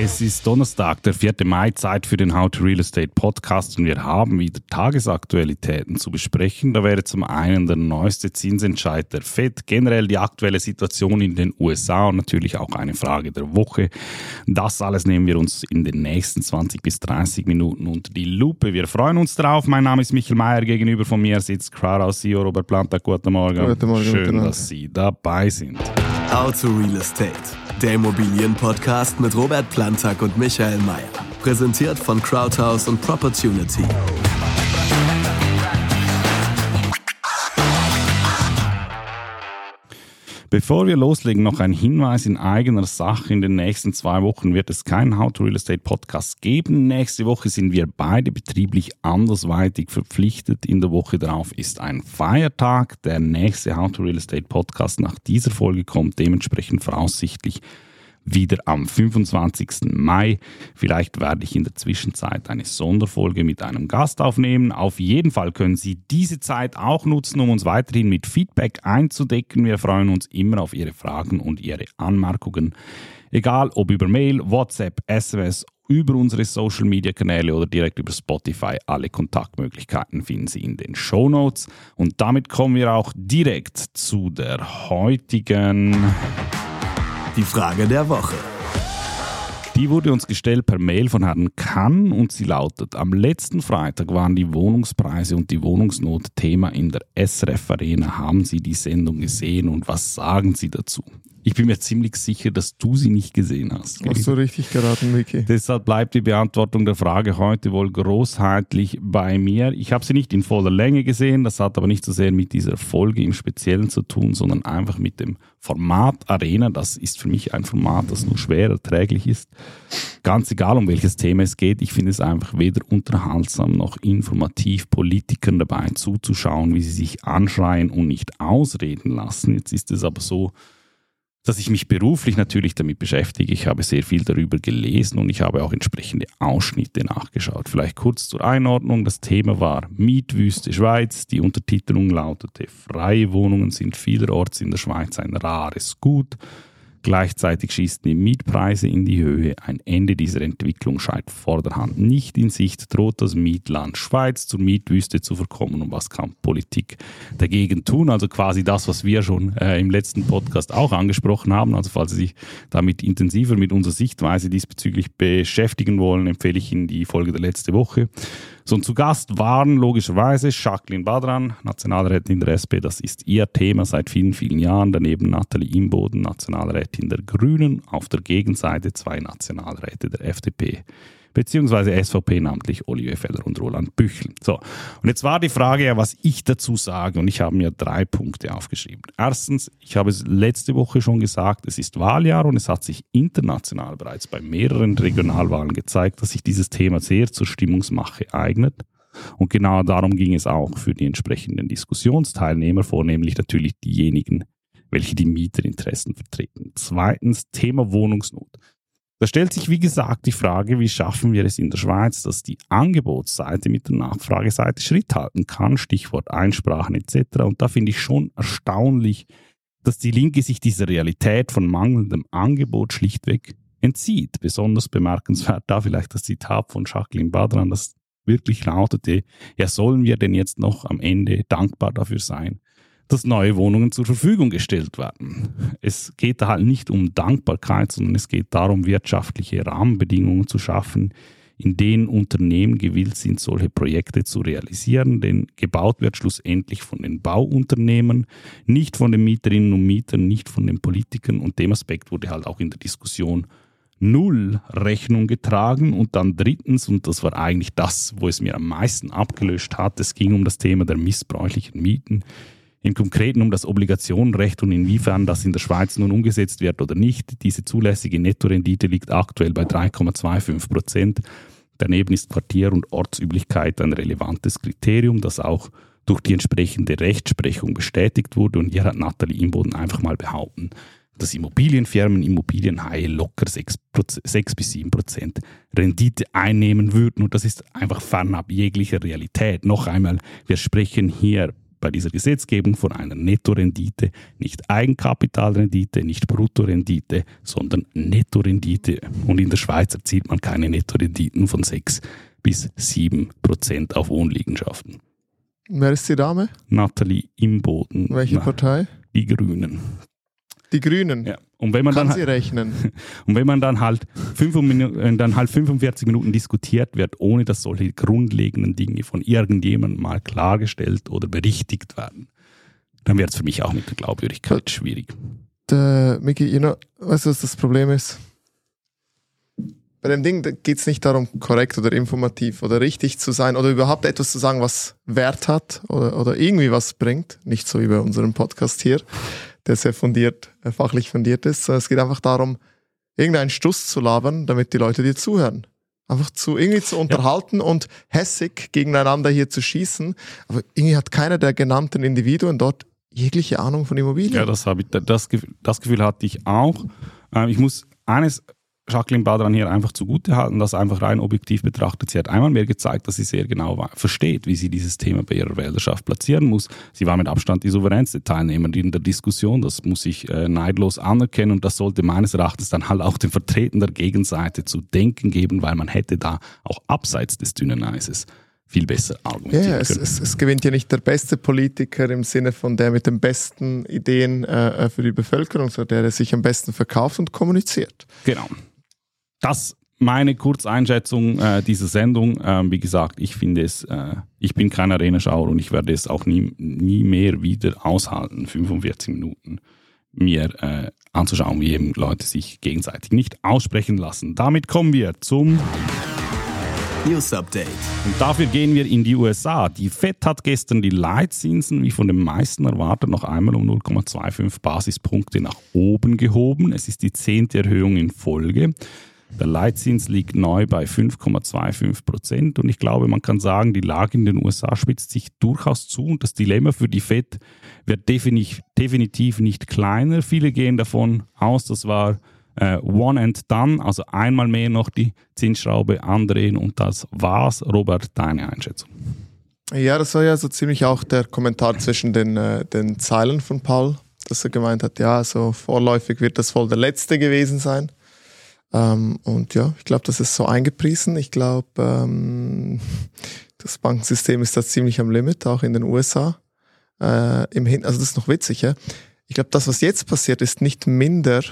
Es ist Donnerstag, der 4. Mai, Zeit für den How to Real Estate Podcast und wir haben wieder Tagesaktualitäten zu besprechen. Da wäre zum einen der neueste Zinsentscheid der FED, generell die aktuelle Situation in den USA und natürlich auch eine Frage der Woche. Das alles nehmen wir uns in den nächsten 20 bis 30 Minuten unter die Lupe. Wir freuen uns drauf. Mein Name ist Michael Mayer, gegenüber von mir sitzt Crowdhouse CEO Robert Planta. Guten Morgen. Guten Morgen. Schön, dass Sie dabei sind. How to Real Estate, der Immobilienpodcast mit Robert Plantag und Michael Mayer. Präsentiert von Crowdhouse und Propertunity. Bevor wir loslegen, noch ein Hinweis in eigener Sache. In den nächsten zwei Wochen wird es keinen How to Real Estate Podcast geben. Nächste Woche sind wir beide betrieblich andersweitig verpflichtet. In der Woche darauf ist ein Feiertag. Der nächste How to Real Estate Podcast nach dieser Folge kommt dementsprechend voraussichtlich wieder am 25. Mai. Vielleicht werde ich in der Zwischenzeit eine Sonderfolge mit einem Gast aufnehmen. Auf jeden Fall können Sie diese Zeit auch nutzen, um uns weiterhin mit Feedback einzudecken. Wir freuen uns immer auf Ihre Fragen und Ihre Anmerkungen. Egal ob über Mail, WhatsApp, SMS, über unsere Social Media Kanäle oder direkt über Spotify. Alle Kontaktmöglichkeiten finden Sie in den Show Notes. Und damit kommen wir auch direkt zu der heutigen Die Frage der Woche. Die wurde uns gestellt per Mail von Herrn Kann und sie lautet: Am letzten Freitag waren die Wohnungspreise und die Wohnungsnot Thema in der SRF Arena. Haben Sie die Sendung gesehen und was sagen Sie dazu? Ich bin mir ziemlich sicher, dass du sie nicht gesehen hast. Hast du richtig geraten, Vicky? Deshalb bleibt die Beantwortung der Frage heute wohl großheitlich bei mir. Ich habe sie nicht in voller Länge gesehen, das hat aber nicht so sehr mit dieser Folge im Speziellen zu tun, sondern einfach mit dem Format Arena. Das ist für mich ein Format, das nur schwer erträglich ist. Ganz egal, um welches Thema es geht, ich finde es einfach weder unterhaltsam noch informativ, Politikern dabei zuzuschauen, wie sie sich anschreien und nicht ausreden lassen. Jetzt ist es aber so, dass ich mich beruflich natürlich damit beschäftige. Ich habe sehr viel darüber gelesen und ich habe auch entsprechende Ausschnitte nachgeschaut. Vielleicht kurz zur Einordnung. Das Thema war Mietwüste Schweiz. Die Untertitelung lautete Freie Wohnungen sind vielerorts in der Schweiz ein rares Gut. Gleichzeitig schießen die Mietpreise in die Höhe. Ein Ende dieser Entwicklung scheint vorderhand nicht in Sicht. Droht das Mietland Schweiz zur Mietwüste zu verkommen und was kann Politik dagegen tun? Also quasi das, was wir schon äh, im letzten Podcast auch angesprochen haben. Also falls Sie sich damit intensiver mit unserer Sichtweise diesbezüglich beschäftigen wollen, empfehle ich Ihnen die Folge der letzte Woche. So, und zu Gast waren logischerweise Jacqueline Badran, Nationalrätin der SP, das ist ihr Thema seit vielen, vielen Jahren. Daneben Nathalie Imboden, Nationalrätin der Grünen, auf der Gegenseite zwei Nationalräte der FDP beziehungsweise SVP, namentlich Olivier Feller und Roland Büchel. So, und jetzt war die Frage ja, was ich dazu sage, und ich habe mir drei Punkte aufgeschrieben. Erstens, ich habe es letzte Woche schon gesagt, es ist Wahljahr und es hat sich international bereits bei mehreren Regionalwahlen gezeigt, dass sich dieses Thema sehr zur Stimmungsmache eignet. Und genau darum ging es auch für die entsprechenden Diskussionsteilnehmer, vornehmlich natürlich diejenigen, welche die Mieterinteressen vertreten. Zweitens, Thema Wohnungsnot. Da stellt sich, wie gesagt, die Frage, wie schaffen wir es in der Schweiz, dass die Angebotsseite mit der Nachfrageseite Schritt halten kann, Stichwort Einsprachen etc. Und da finde ich schon erstaunlich, dass die Linke sich dieser Realität von mangelndem Angebot schlichtweg entzieht. Besonders bemerkenswert da vielleicht das Zitat von Jacqueline Badran, das wirklich lautete, ja sollen wir denn jetzt noch am Ende dankbar dafür sein, dass neue Wohnungen zur Verfügung gestellt werden. Es geht da halt nicht um Dankbarkeit, sondern es geht darum, wirtschaftliche Rahmenbedingungen zu schaffen, in denen Unternehmen gewillt sind, solche Projekte zu realisieren. Denn gebaut wird schlussendlich von den Bauunternehmen, nicht von den Mieterinnen und Mietern, nicht von den Politikern. Und dem Aspekt wurde halt auch in der Diskussion null Rechnung getragen. Und dann drittens, und das war eigentlich das, wo es mir am meisten abgelöscht hat, es ging um das Thema der missbräuchlichen Mieten. Im Konkreten um das Obligationenrecht und inwiefern das in der Schweiz nun umgesetzt wird oder nicht. Diese zulässige Nettorendite liegt aktuell bei 3,25 Prozent. Daneben ist Quartier- und Ortsüblichkeit ein relevantes Kriterium, das auch durch die entsprechende Rechtsprechung bestätigt wurde. Und hier hat Nathalie Imboden einfach mal behaupten, dass Immobilienfirmen, Immobilienhaie locker 6, 6 bis 7 Prozent Rendite einnehmen würden. Und das ist einfach fernab jeglicher Realität. Noch einmal, wir sprechen hier bei dieser Gesetzgebung von einer Nettorendite, nicht Eigenkapitalrendite, nicht Bruttorendite, sondern Nettorendite. Und in der Schweiz erzielt man keine Nettorenditen von 6 bis 7 Prozent auf Wohnliegenschaften. Wer ist die Dame? Nathalie Imboden. Welche Partei? Die Grünen. Die Grünen. Ja. Und wenn man Kann dann sie rechnen. Und wenn man dann halt, fünf Minu- äh, dann halt 45 Minuten diskutiert wird, ohne dass solche grundlegenden Dinge von irgendjemandem mal klargestellt oder berichtigt werden, dann wird es für mich auch mit der Glaubwürdigkeit schwierig. Der, Miki, you know, weißt du, was das Problem ist? Bei dem Ding geht es nicht darum, korrekt oder informativ oder richtig zu sein oder überhaupt etwas zu sagen, was Wert hat oder, oder irgendwie was bringt. Nicht so wie bei unserem Podcast hier, der sehr fundiert, äh, fachlich fundiert ist, sondern es geht einfach darum, irgendeinen Stuss zu labern, damit die Leute dir zuhören. Einfach zu irgendwie zu unterhalten und hässig gegeneinander hier zu schießen. Aber irgendwie hat keiner der genannten Individuen dort jegliche Ahnung von Immobilien. Ja, das, habe ich, das, Gefühl- das Gefühl hatte ich auch. Ähm, Ich muss eines Jacqueline Badran hier einfach zugute halten, das einfach rein objektiv betrachtet. Sie hat einmal mehr gezeigt, dass sie sehr genau versteht, wie sie dieses Thema bei ihrer Wählerschaft platzieren muss. Sie war mit Abstand die souveränste Teilnehmerin in der Diskussion. Das muss ich äh, neidlos anerkennen und das sollte meines Erachtens dann halt auch den Vertretern der Gegenseite zu denken geben, weil man hätte da auch abseits des dünnen Eises viel besser argumentieren ja es, können. es, es gewinnt ja nicht der beste Politiker im Sinne von der mit den besten Ideen äh, äh, für die Bevölkerung, sondern der, der sich am besten verkauft und kommuniziert. Genau. Das meine Kurzeinschätzung äh, dieser Sendung. Ähm, wie gesagt, ich finde es, äh, ich bin kein Arenaschauer und ich werde es auch nie, nie mehr wieder aushalten, 45 Minuten mir äh, anzuschauen, wie eben Leute sich gegenseitig nicht aussprechen lassen. Damit kommen wir zum News Update. und dafür gehen wir in die USA. Die FED hat gestern die Leitzinsen, wie von den meisten erwartet, noch einmal um 0,25 Basispunkte nach oben gehoben. Es ist die zehnte Erhöhung in Folge. Der Leitzins liegt neu bei 5,25 Prozent und ich glaube, man kann sagen, die Lage in den USA spitzt sich durchaus zu und das Dilemma für die FED wird definitiv, nicht kleiner. Viele gehen davon aus, das war äh, One and Done, also einmal mehr noch die Zinsschraube andrehen und das war's. Robert, deine Einschätzung. Ja, das war ja so ziemlich auch der Kommentar zwischen den, äh, den Zeilen von Paul, dass er gemeint hat, ja, so vorläufig wird das wohl der letzte gewesen sein. Ähm, und ja, ich glaube, das ist so eingepriesen. Ich glaube, ähm, das Bankensystem ist da ziemlich am Limit, auch in den USA. Äh, im Hin also das ist noch witzig, ja. Ich glaube, das, was jetzt passiert, ist nicht minder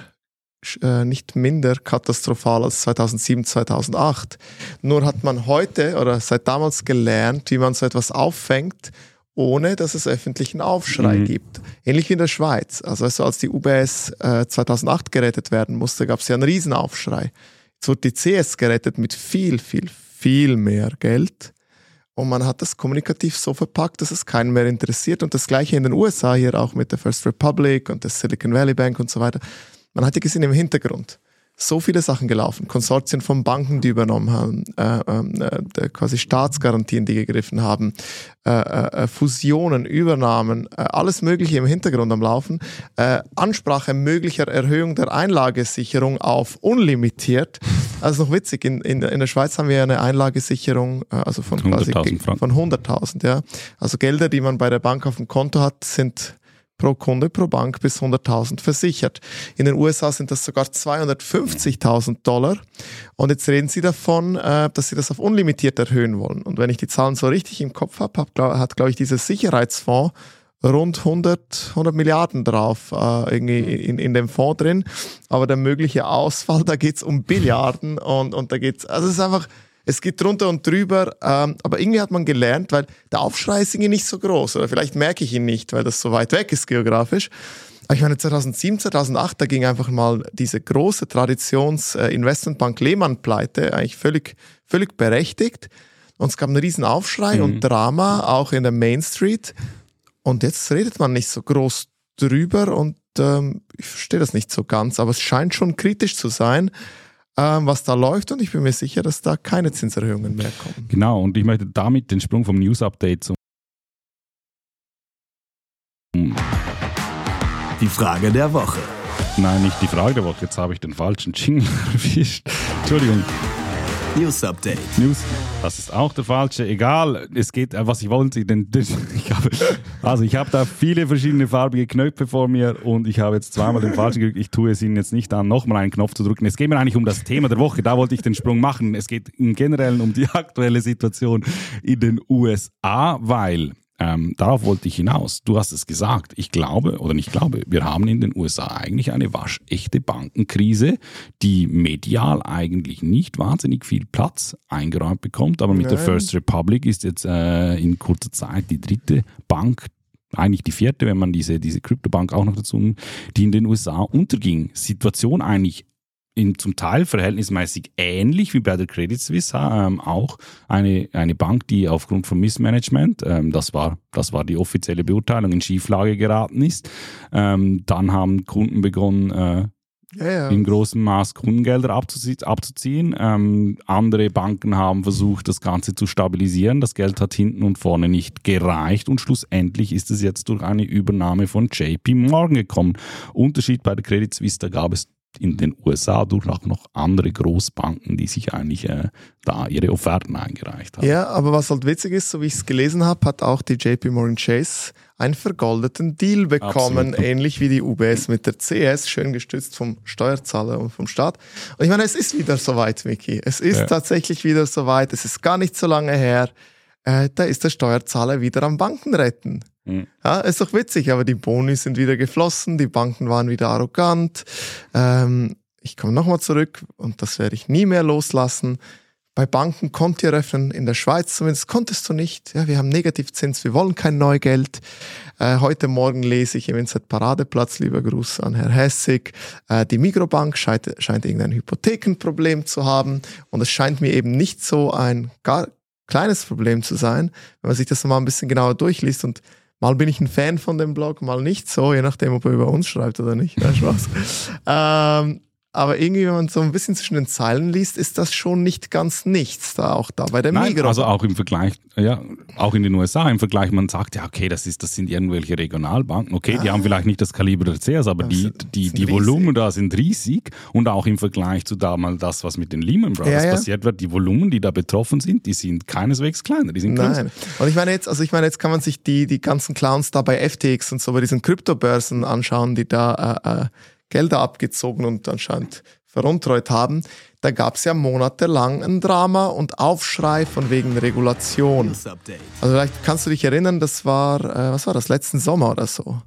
äh, nicht minder katastrophal als 2007, 2008. Nur hat man heute oder seit damals gelernt, wie man so etwas auffängt, ohne dass es öffentlichen Aufschrei Mhm. gibt. Ähnlich wie in der Schweiz. Also weißt du, als die UBS äh, 2008 gerettet werden musste, gab es ja einen Riesenaufschrei. Jetzt wird die CS gerettet mit viel, viel, viel mehr Geld. Und man hat das kommunikativ so verpackt, dass es keinen mehr interessiert. Und das gleiche in den USA hier auch mit der First Republic und der Silicon Valley Bank und so weiter. Man hat ja gesehen im Hintergrund so viele Sachen gelaufen. Konsortien von Banken, die übernommen haben, äh, ähm, äh, quasi Staatsgarantien, die gegriffen haben, äh, äh, äh, Fusionen, Übernahmen, äh, alles Mögliche im Hintergrund am Laufen. Äh, Ansprache möglicher Erhöhung der Einlagesicherung auf unlimitiert. Also noch witzig, in, in, in der Schweiz haben wir eine Einlagesicherung, äh, also von quasi 100.000 Franken. von 100.000, ja. Also Gelder, die man bei der Bank auf dem Konto hat, sind pro Kunde, pro Bank bis 100.000 versichert. In den USA sind das sogar 250.000 Dollar. Und jetzt reden sie davon, äh, dass sie das auf unlimitiert erhöhen wollen. Und wenn ich die Zahlen so richtig im Kopf habe, hat, glaube ich, dieser Sicherheitsfonds rund 100, 100 Milliarden drauf äh, irgendwie in, in dem Fonds drin. Aber der mögliche Ausfall, da geht's um Billiarden und, und da geht's, also es ist einfach, es geht drunter und drüber, ähm, aber irgendwie hat man gelernt, weil der Aufschrei ist irgendwie nicht so groß oder vielleicht merke ich ihn nicht, weil das so weit weg ist geografisch. Aber ich meine, 2007, 2008, da ging einfach mal diese große Traditions-Investmentbank Lehmann pleite, eigentlich völlig, völlig berechtigt. Und es gab einen riesen Aufschrei Mhm. und Drama, auch in der Main Street. Und jetzt redet man nicht so groß drüber und ähm, ich verstehe das nicht so ganz, aber es scheint schon kritisch zu sein, was da läuft und ich bin mir sicher, dass da keine Zinserhöhungen mehr kommen. Genau, und ich möchte damit den Sprung vom News Update zum Die Frage der Woche. Nein, nicht die Frage der Woche. Jetzt habe ich den falschen Jingle erwischt. Entschuldigung. News Update. News, das ist auch der falsche. Egal, es geht, äh, was ich wollte. Denn, ich habe, also ich habe da viele verschiedene farbige Knöpfe vor mir und ich habe jetzt zweimal den falschen gedrückt. Ich tue es Ihnen jetzt nicht an, nochmal einen Knopf zu drücken. Es geht mir eigentlich um das Thema der Woche. Da wollte ich den Sprung machen. Es geht im Generellen um die aktuelle Situation in den USA, weil ähm, darauf wollte ich hinaus. Du hast es gesagt. Ich glaube oder nicht glaube, wir haben in den USA eigentlich eine waschechte Bankenkrise, die medial eigentlich nicht wahnsinnig viel Platz eingeräumt bekommt. Aber mit Nein. der First Republic ist jetzt äh, in kurzer Zeit die dritte Bank, eigentlich die vierte, wenn man diese, diese Kryptobank auch noch dazu, die in den USA unterging. Situation eigentlich in zum Teil verhältnismäßig ähnlich wie bei der Credit Suisse, ähm, auch eine, eine Bank, die aufgrund von Missmanagement, ähm, das, war, das war die offizielle Beurteilung, in Schieflage geraten ist. Ähm, dann haben Kunden begonnen, äh, ja, ja. in großem Maß Kundengelder abzuzie abzuziehen. Ähm, andere Banken haben versucht, das Ganze zu stabilisieren. Das Geld hat hinten und vorne nicht gereicht und schlussendlich ist es jetzt durch eine Übernahme von JP Morgan gekommen. Unterschied bei der Credit Suisse, da gab es in den USA durchaus noch andere Großbanken, die sich eigentlich äh, da ihre Offerten eingereicht haben. Ja, aber was halt witzig ist, so wie ich es gelesen habe, hat auch die JP Morgan Chase einen vergoldeten Deal bekommen, Absolut. ähnlich wie die UBS mit der CS, schön gestützt vom Steuerzahler und vom Staat. Und ich meine, es ist wieder soweit, Micky. Es ist ja. tatsächlich wieder soweit. Es ist gar nicht so lange her. Äh, da ist der Steuerzahler wieder am Banken retten. Mhm. Ja, ist doch witzig, aber die Boni sind wieder geflossen, die Banken waren wieder arrogant. Ähm, ich komme nochmal zurück und das werde ich nie mehr loslassen. Bei Banken Konti eröffnen, in der Schweiz zumindest, konntest du nicht. Ja, wir haben Negativzins, wir wollen kein Neugeld. Äh, heute Morgen lese ich im Insert Paradeplatz, lieber Gruß an Herr Hessig, äh, die Mikrobank scheint, scheint irgendein Hypothekenproblem zu haben und es scheint mir eben nicht so ein gar kleines Problem zu sein, wenn man sich das mal ein bisschen genauer durchliest und Mal bin ich ein Fan von dem Blog, mal nicht so, je nachdem, ob er über uns schreibt oder nicht. Ja, Spaß. ähm, aber irgendwie, wenn man so ein bisschen zwischen den Zeilen liest, ist das schon nicht ganz nichts da, auch da bei der Nein, Migros. Also auch im Vergleich, ja, auch in den USA im Vergleich, man sagt ja, okay, das ist, das sind irgendwelche Regionalbanken, okay, ja. die haben vielleicht nicht das Kaliber der CS, aber das die, die, die Volumen da sind riesig und auch im Vergleich zu damals das, was mit den Lehman Brothers ja, ja. passiert wird, die Volumen, die da betroffen sind, die sind keineswegs kleiner, die sind Nein. Und ich meine jetzt, also ich meine, jetzt kann man sich die, die ganzen Clowns da bei FTX und so bei diesen Kryptobörsen anschauen, die da, äh, äh, Gelder abgezogen und anscheinend veruntreut haben. Da gab es ja monatelang ein Drama und Aufschrei von wegen Regulation. Also vielleicht kannst du dich erinnern, das war, äh, was war das, letzten Sommer oder so.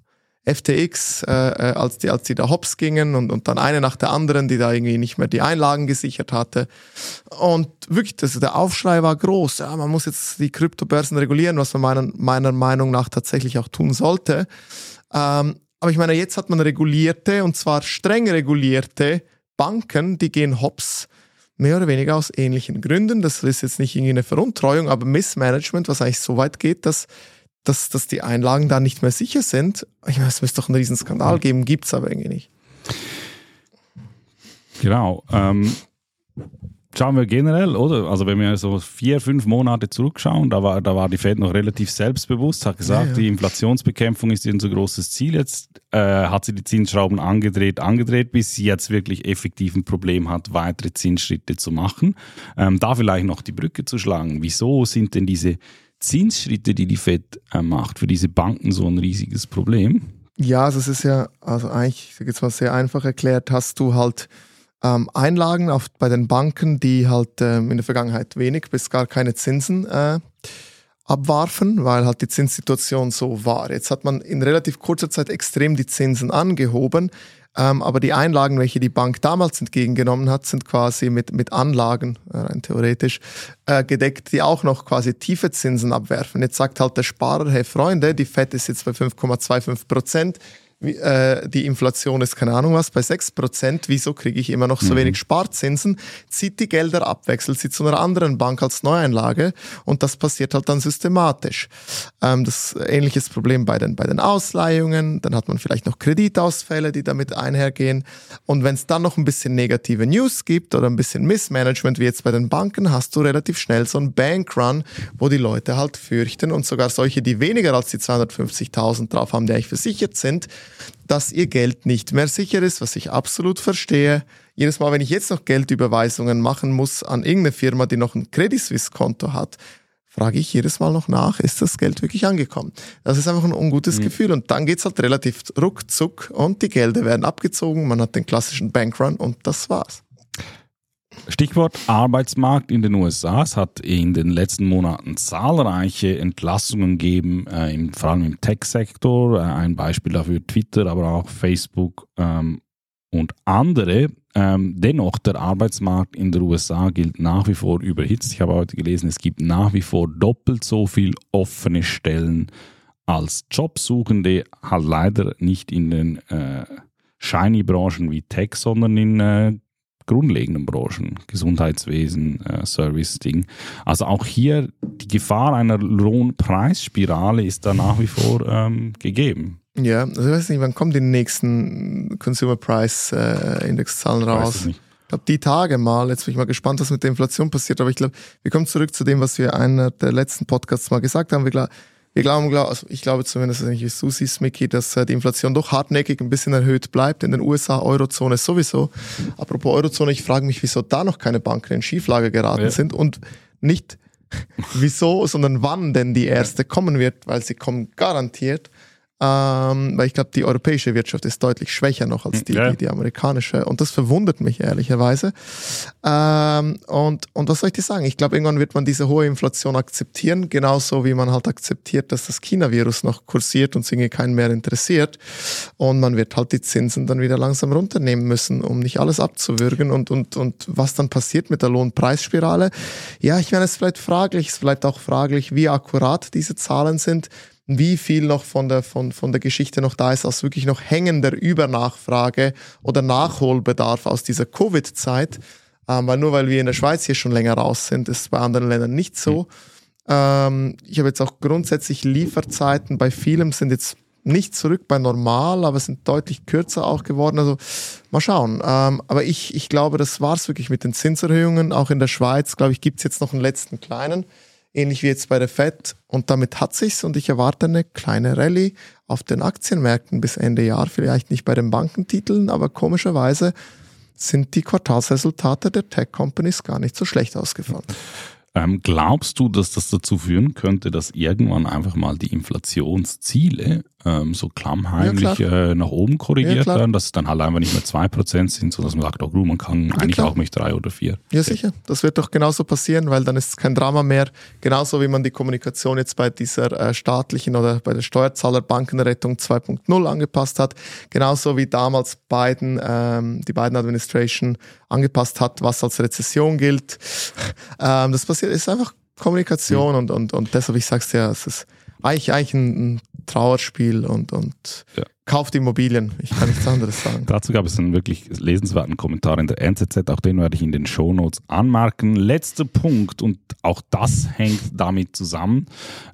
FTX, äh, äh, als, die, als die da hops gingen und, und dann eine nach der anderen, die da irgendwie nicht mehr die Einlagen gesichert hatte. Und wirklich, das, der Aufschrei war groß. Ja, man muss jetzt die Kryptobörsen regulieren, was man meiner, meiner Meinung nach tatsächlich auch tun sollte. Ähm, aber ich meine, jetzt hat man regulierte, und zwar streng regulierte Banken, die gehen hops, mehr oder weniger aus ähnlichen Gründen. Das ist jetzt nicht irgendwie eine Veruntreuung, aber Missmanagement, was eigentlich so weit geht, dass, dass, dass die Einlagen da nicht mehr sicher sind. Ich meine, es müsste doch einen riesen Skandal geben, gibt es aber irgendwie nicht. Genau. Ähm, schauen wir generell, oder? Also wenn wir so vier, fünf Monate zurückschauen, da war, da war die Fed noch relativ selbstbewusst, hat gesagt, ja, ja. die Inflationsbekämpfung ist unser großes Ziel. Jetzt äh, hat sie die Zinsschrauben angedreht, angedreht, bis sie jetzt wirklich effektiv ein Problem hat, weitere Zinsschritte zu machen. Ähm, da vielleicht noch die Brücke zu schlagen. Wieso sind denn diese Zinsschritte, die die Fed äh, macht, für diese Banken so ein riesiges Problem? Ja, also es ist ja, also eigentlich, jetzt mal sehr einfach erklärt, hast du halt ähm, Einlagen auf, bei den Banken, die halt ähm, in der Vergangenheit wenig bis gar keine Zinsen äh, abwarfen, weil halt die Zinssituation so war. Jetzt hat man in relativ kurzer Zeit extrem die Zinsen angehoben, ähm, aber die Einlagen, welche die Bank damals entgegengenommen hat, sind quasi mit, mit Anlagen, äh, rein theoretisch, äh, gedeckt, die auch noch quasi tiefe Zinsen abwerfen. Jetzt sagt halt der Sparer, hey Freunde, die FED ist jetzt bei 5,25 Prozent, äh, die Inflation ist keine Ahnung was bei 6%, wieso kriege ich immer noch so mhm. wenig Sparzinsen, zieht die Gelder ab, wechselt sie zu einer anderen Bank als Neueinlage und das passiert halt dann systematisch. Ähm, das ähnliches Problem bei den, bei den Ausleihungen, dann hat man vielleicht noch Kreditausfälle, die damit einhergehen und wenn es dann noch ein bisschen negative News gibt oder ein bisschen Missmanagement wie jetzt bei den Banken, hast du relativ schnell so einen Bankrun, wo die Leute halt fürchten und sogar solche, die weniger als die 250.000 drauf haben, die eigentlich versichert sind, dass ihr Geld nicht mehr sicher ist, was ich absolut verstehe. Jedes Mal, wenn ich jetzt noch Geldüberweisungen machen muss an irgendeine Firma, die noch ein Credit Suisse Konto hat, frage ich jedes Mal noch nach, ist das Geld wirklich angekommen? Das ist einfach ein ungutes mhm. Gefühl und dann geht's halt relativ ruckzuck und die Gelder werden abgezogen, man hat den klassischen Bankrun und das war's. Stichwort Arbeitsmarkt in den USA. Es hat in den letzten Monaten zahlreiche Entlassungen gegeben, äh, im, vor allem im Tech-Sektor. Äh, ein Beispiel dafür Twitter, aber auch Facebook ähm, und andere. Ähm, dennoch, der Arbeitsmarkt in den USA gilt nach wie vor überhitzt. Ich habe heute gelesen, es gibt nach wie vor doppelt so viel offene Stellen als Jobsuchende, halt leider nicht in den äh, Shiny-Branchen wie Tech, sondern in äh, grundlegenden Branchen, Gesundheitswesen, äh, Service-Ding. Also auch hier die Gefahr einer Lohnpreisspirale ist da nach wie vor ähm, gegeben. Ja, also ich weiß nicht, wann kommen die nächsten Consumer Price äh, Indexzahlen raus? Ich glaube, die Tage mal. Jetzt bin ich mal gespannt, was mit der Inflation passiert. Aber ich glaube, wir kommen zurück zu dem, was wir einer der letzten Podcasts mal gesagt haben. Wir, wir glauben, also ich glaube zumindest, wie du siehst, Mickey, dass äh, die Inflation doch hartnäckig ein bisschen erhöht bleibt. In den USA, Eurozone sowieso. Apropos Eurozone, ich frage mich, wieso da noch keine Banken in Schieflage geraten ja. sind und nicht wieso, sondern wann denn die erste kommen wird, weil sie kommen garantiert. Ähm, weil ich glaube, die europäische Wirtschaft ist deutlich schwächer noch als die, ja. die, die, amerikanische. Und das verwundert mich ehrlicherweise. Ähm, und, und was soll ich dir sagen? Ich glaube, irgendwann wird man diese hohe Inflation akzeptieren, genauso wie man halt akzeptiert, dass das China-Virus noch kursiert und sich keinen mehr interessiert. Und man wird halt die Zinsen dann wieder langsam runternehmen müssen, um nicht alles abzuwürgen. Und, und, und was dann passiert mit der Lohnpreisspirale? Ja, ich meine, es bleibt fraglich. Es bleibt auch fraglich, wie akkurat diese Zahlen sind wie viel noch von der, von, von der Geschichte noch da ist, als wirklich noch hängender Übernachfrage oder Nachholbedarf aus dieser Covid-Zeit. Ähm, weil nur weil wir in der Schweiz hier schon länger raus sind, ist es bei anderen Ländern nicht so. Ähm, ich habe jetzt auch grundsätzlich Lieferzeiten bei vielem sind jetzt nicht zurück bei normal, aber sind deutlich kürzer auch geworden. Also mal schauen. Ähm, aber ich, ich glaube, das war's wirklich mit den Zinserhöhungen. Auch in der Schweiz, glaube ich, gibt's jetzt noch einen letzten kleinen ähnlich wie jetzt bei der FED. Und damit hat sich's und ich erwarte eine kleine Rallye auf den Aktienmärkten bis Ende Jahr. Vielleicht nicht bei den Bankentiteln, aber komischerweise sind die Quartalsresultate der Tech-Companies gar nicht so schlecht ausgefallen. Ähm, glaubst du, dass das dazu führen könnte, dass irgendwann einfach mal die Inflationsziele ähm, so klammheimlich ja, äh, nach oben korrigiert ja, werden, dass es dann halt einfach nicht mehr 2% sind, sondern dass man sagt, oh, man kann ja, eigentlich klar. auch mit 3 oder 4. Ja, sicher. Das wird doch genauso passieren, weil dann ist es kein Drama mehr. Genauso wie man die Kommunikation jetzt bei dieser äh, staatlichen oder bei der Steuerzahlerbankenrettung 2.0 angepasst hat. Genauso wie damals Biden, ähm, die Biden Administration angepasst hat, was als Rezession gilt. ähm, das passiert, ist einfach Kommunikation mhm. und, und, und deshalb, ich sag's dir, es ist eigentlich, eigentlich ein, ein Trauerspiel und, und ja. Kauft Immobilien. Ich kann nichts anderes sagen. Dazu gab es einen wirklich lesenswerten Kommentar in der NZZ, auch den werde ich in den Shownotes anmerken. Letzter Punkt, und auch das hängt damit zusammen.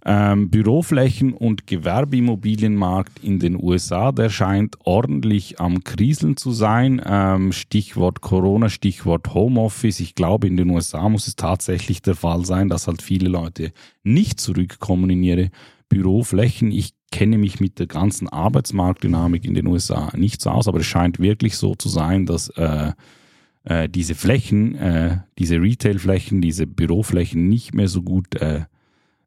Ähm, Büroflächen und Gewerbeimmobilienmarkt in den USA, der scheint ordentlich am Kriseln zu sein. Ähm, Stichwort Corona, Stichwort Homeoffice. Ich glaube, in den USA muss es tatsächlich der Fall sein, dass halt viele Leute nicht zurückkommen in ihre Büroflächen. Ich kenne mich mit der ganzen Arbeitsmarktdynamik in den USA nicht so aus, aber es scheint wirklich so zu sein, dass äh, äh, diese Flächen, äh, diese Retailflächen, diese Büroflächen nicht mehr so gut äh,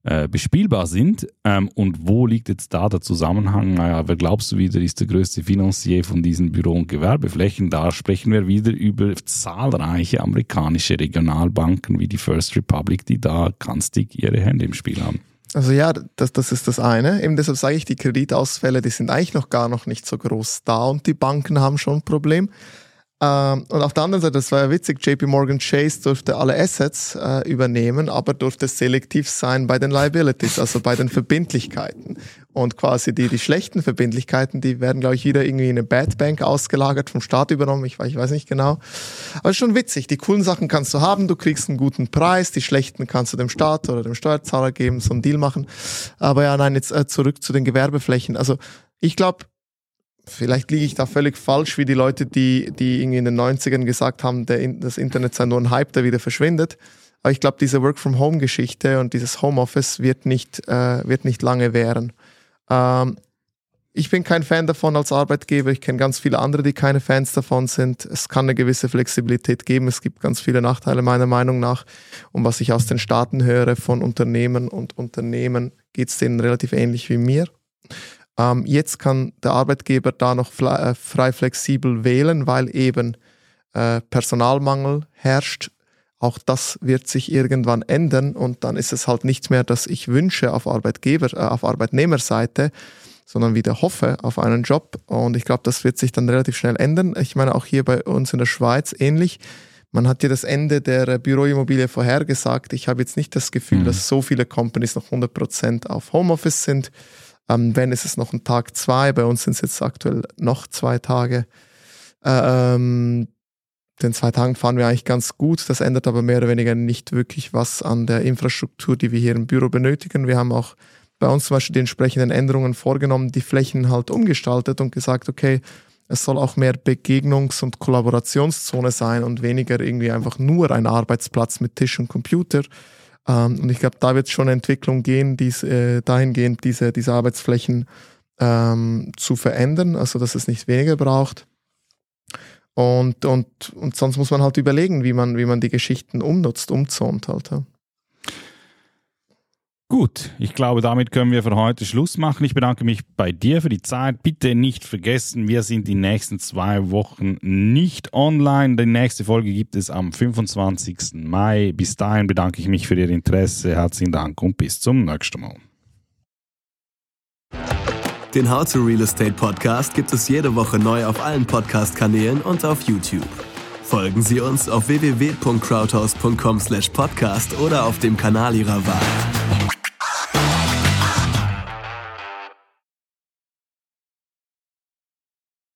äh, bespielbar sind. Ähm, und wo liegt jetzt da der Zusammenhang? Naja, wer glaubst du wieder, ist der größte Finanzier von diesen Büro- und Gewerbeflächen? Da sprechen wir wieder über zahlreiche amerikanische Regionalbanken wie die First Republic, die da ganstig ihre Hände im Spiel haben. Also ja, das, das ist das eine. Eben deshalb sage ich, die Kreditausfälle, die sind eigentlich noch gar noch nicht so groß da und die Banken haben schon ein Problem. Ähm, und auf der anderen Seite, das war ja witzig, JP Morgan Chase durfte alle Assets äh, übernehmen, aber durfte selektiv sein bei den Liabilities, also bei den Verbindlichkeiten. Und quasi die, die schlechten Verbindlichkeiten, die werden, glaube ich, wieder irgendwie in eine Bad Bank ausgelagert, vom Staat übernommen, ich, ich weiß nicht genau. Aber schon witzig, die coolen Sachen kannst du haben, du kriegst einen guten Preis, die schlechten kannst du dem Staat oder dem Steuerzahler geben, so einen Deal machen. Aber ja, nein, jetzt äh, zurück zu den Gewerbeflächen. Also ich glaube, vielleicht liege ich da völlig falsch, wie die Leute, die, die irgendwie in den 90ern gesagt haben, der, das Internet sei nur ein Hype, der wieder verschwindet. Aber ich glaube, diese Work-from-Home-Geschichte und dieses Homeoffice wird nicht, äh, wird nicht lange währen. Ähm, ich bin kein Fan davon als Arbeitgeber. Ich kenne ganz viele andere, die keine Fans davon sind. Es kann eine gewisse Flexibilität geben. Es gibt ganz viele Nachteile meiner Meinung nach. Und was ich aus den Staaten höre von Unternehmen und Unternehmen, geht es denen relativ ähnlich wie mir. Ähm, jetzt kann der Arbeitgeber da noch äh, frei flexibel wählen, weil eben äh, Personalmangel herrscht. Auch das wird sich irgendwann ändern und dann ist es halt nicht mehr, dass ich wünsche auf Arbeitgeber, äh, auf Arbeitnehmerseite, sondern wieder hoffe auf einen Job. Und ich glaube, das wird sich dann relativ schnell ändern. Ich meine, auch hier bei uns in der Schweiz ähnlich. Man hat ja das Ende der Büroimmobilie vorhergesagt. Ich habe jetzt nicht das Gefühl, mhm. dass so viele Companies noch 100% auf Homeoffice sind. Ähm, wenn ist es noch ein Tag zwei, bei uns sind es jetzt aktuell noch zwei Tage. Ähm, den zwei Tagen fahren wir eigentlich ganz gut. Das ändert aber mehr oder weniger nicht wirklich was an der Infrastruktur, die wir hier im Büro benötigen. Wir haben auch bei uns zum Beispiel die entsprechenden Änderungen vorgenommen, die Flächen halt umgestaltet und gesagt, okay, es soll auch mehr Begegnungs- und Kollaborationszone sein und weniger irgendwie einfach nur ein Arbeitsplatz mit Tisch und Computer. Ähm, und ich glaube, da wird es schon eine Entwicklung gehen, dies, äh, dahingehend diese, diese Arbeitsflächen ähm, zu verändern, also dass es nicht weniger braucht. Und, und, und sonst muss man halt überlegen, wie man, wie man die Geschichten umnutzt, umzont halt. Ja. Gut, ich glaube, damit können wir für heute Schluss machen. Ich bedanke mich bei dir für die Zeit. Bitte nicht vergessen, wir sind die nächsten zwei Wochen nicht online. Die nächste Folge gibt es am 25. Mai. Bis dahin bedanke ich mich für Ihr Interesse. Herzlichen Dank und bis zum nächsten Mal. Den How to Real Estate Podcast gibt es jede Woche neu auf allen Podcast-Kanälen und auf YouTube. Folgen Sie uns auf www.crowdhouse.com/podcast oder auf dem Kanal Ihrer Wahl.